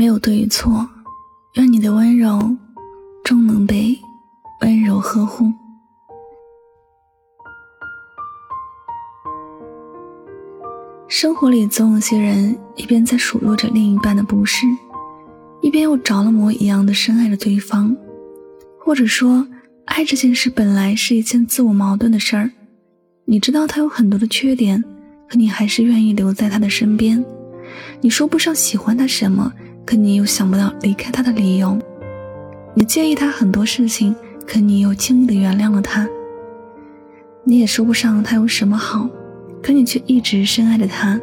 没有对与错，愿你的温柔终能被温柔呵护。生活里总有些人，一边在数落着另一半的不是，一边又着了魔一样的深爱着对方。或者说，爱这件事本来是一件自我矛盾的事儿。你知道他有很多的缺点，可你还是愿意留在他的身边。你说不上喜欢他什么。可你又想不到离开他的理由，你介意他很多事情，可你又轻易的原谅了他。你也说不上他有什么好，可你却一直深爱着他。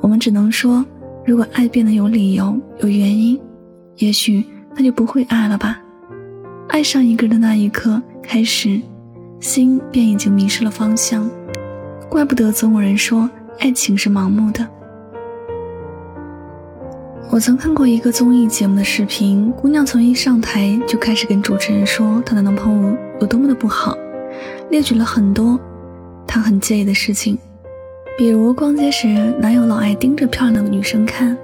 我们只能说，如果爱变得有理由、有原因，也许那就不会爱了吧。爱上一个人的那一刻开始，心便已经迷失了方向。怪不得总有人说，爱情是盲目的。我曾看过一个综艺节目的视频，姑娘从一上台就开始跟主持人说她的男朋友有多么的不好，列举了很多她很介意的事情，比如逛街时男友老爱盯着漂亮的女生看，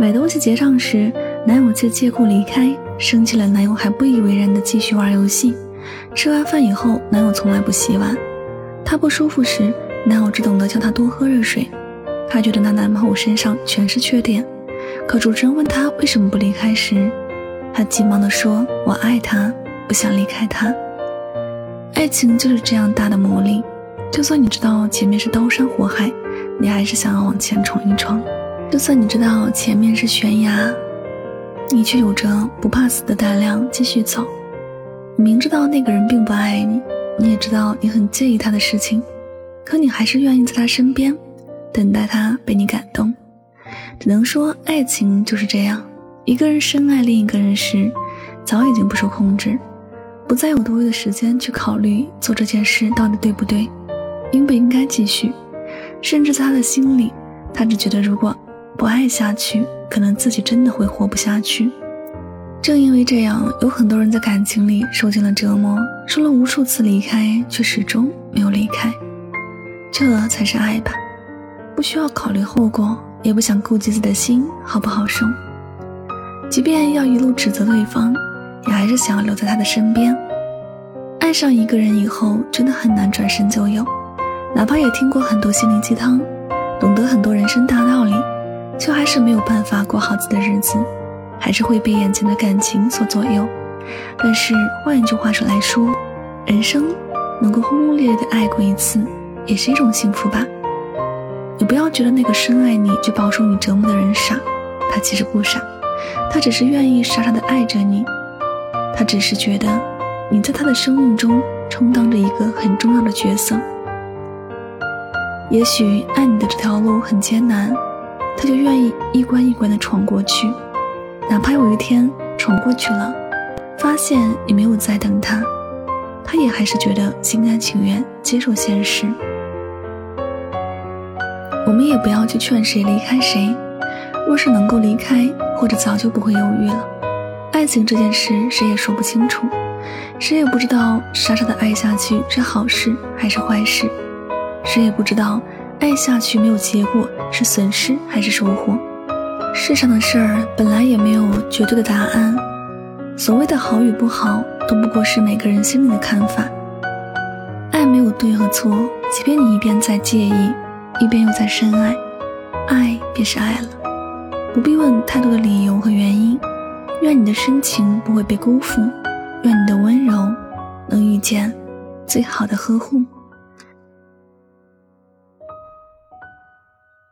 买东西结账时男友却借故离开，生气了男友还不以为然的继续玩游戏，吃完饭以后男友从来不洗碗，她不舒服时男友只懂得叫她多喝热水，她觉得那男朋友身上全是缺点。可主持人问他为什么不离开时，他急忙地说：“我爱他，不想离开他。”爱情就是这样大的魔力，就算你知道前面是刀山火海，你还是想要往前闯一闯；就算你知道前面是悬崖，你却有着不怕死的胆量继续走。明知道那个人并不爱你，你也知道你很介意他的事情，可你还是愿意在他身边，等待他被你感动。只能说，爱情就是这样。一个人深爱另一个人时，早已经不受控制，不再有多余的时间去考虑做这件事到底对不对，应不应该继续。甚至在他的心里，他只觉得如果不爱下去，可能自己真的会活不下去。正因为这样，有很多人在感情里受尽了折磨，说了无数次离开，却始终没有离开。这才是爱吧，不需要考虑后果。也不想顾及自己的心好不好受，即便要一路指责对方，也还是想要留在他的身边。爱上一个人以后，真的很难转身就有，哪怕也听过很多心灵鸡汤，懂得很多人生大道理，却还是没有办法过好自己的日子，还是会被眼前的感情所左右。但是换一句话说来说，人生能够轰轰烈烈的爱过一次，也是一种幸福吧。你不要觉得那个深爱你就饱受你折磨的人傻，他其实不傻，他只是愿意傻傻的爱着你，他只是觉得你在他的生命中充当着一个很重要的角色。也许爱你的这条路很艰难，他就愿意一关一关的闯过去，哪怕有一天闯过去了，发现你没有在等他，他也还是觉得心甘情愿接受现实。我们也不要去劝谁离开谁，若是能够离开，或者早就不会犹豫了。爱情这件事，谁也说不清楚，谁也不知道傻傻的爱下去是好事还是坏事，谁也不知道爱下去没有结果是损失还是收获。世上的事儿本来也没有绝对的答案，所谓的好与不好，都不过是每个人心里的看法。爱没有对和错，即便你一边在介意。一边又在深爱，爱便是爱了，不必问太多的理由和原因。愿你的深情不会被辜负，愿你的温柔能遇见最好的呵护。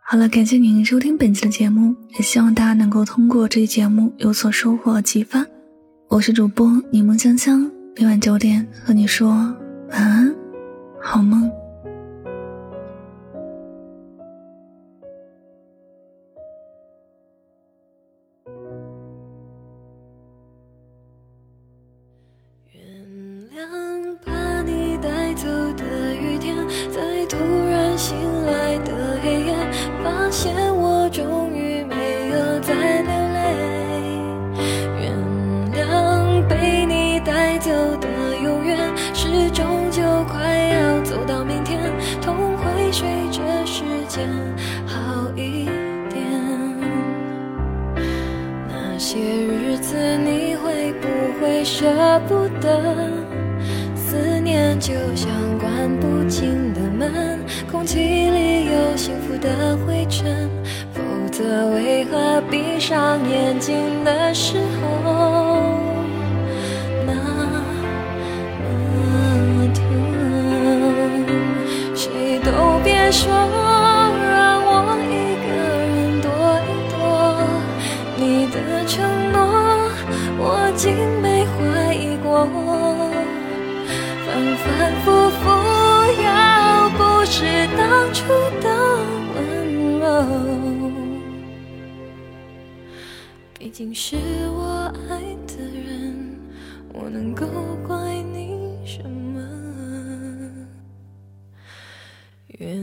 好了，感谢您收听本期的节目，也希望大家能够通过这期节目有所收获和启发。我是主播柠檬香香，每晚九点和你说晚安，好梦。对这世界好一点。那些日子你会不会舍不得？思念就像关不紧的门空气里有幸福的灰尘否则为何闭上眼睛的时候反反复复，要不是当初的温柔，毕竟是我爱的人，我能够怪你什么？原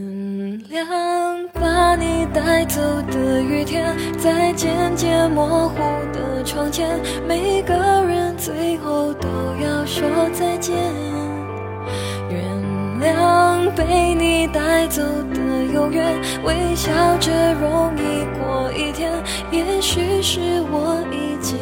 谅把你带走的雨天，在渐渐模糊的窗前，每个人最后都要说再见。被你带走的永远，微笑着容易过一天。也许是我已经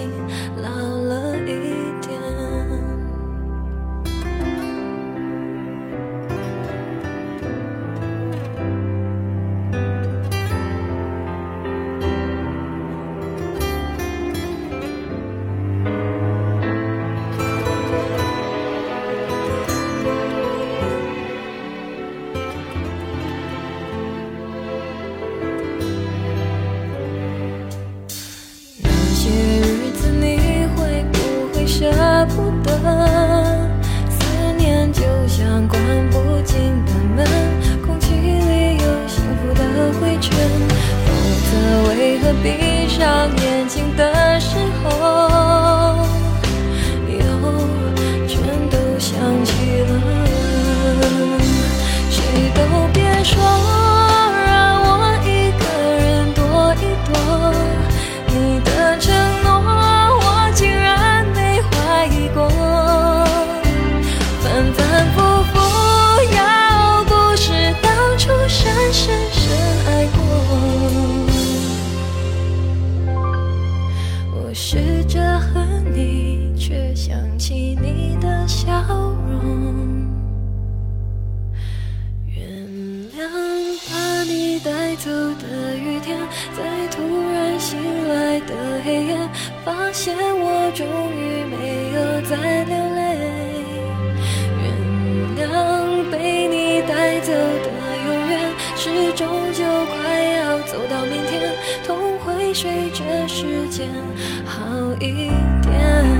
be 黑夜发现我终于没有再流泪，原谅被你带走的永远，是终究快要走到明天，痛会随着时间好一点。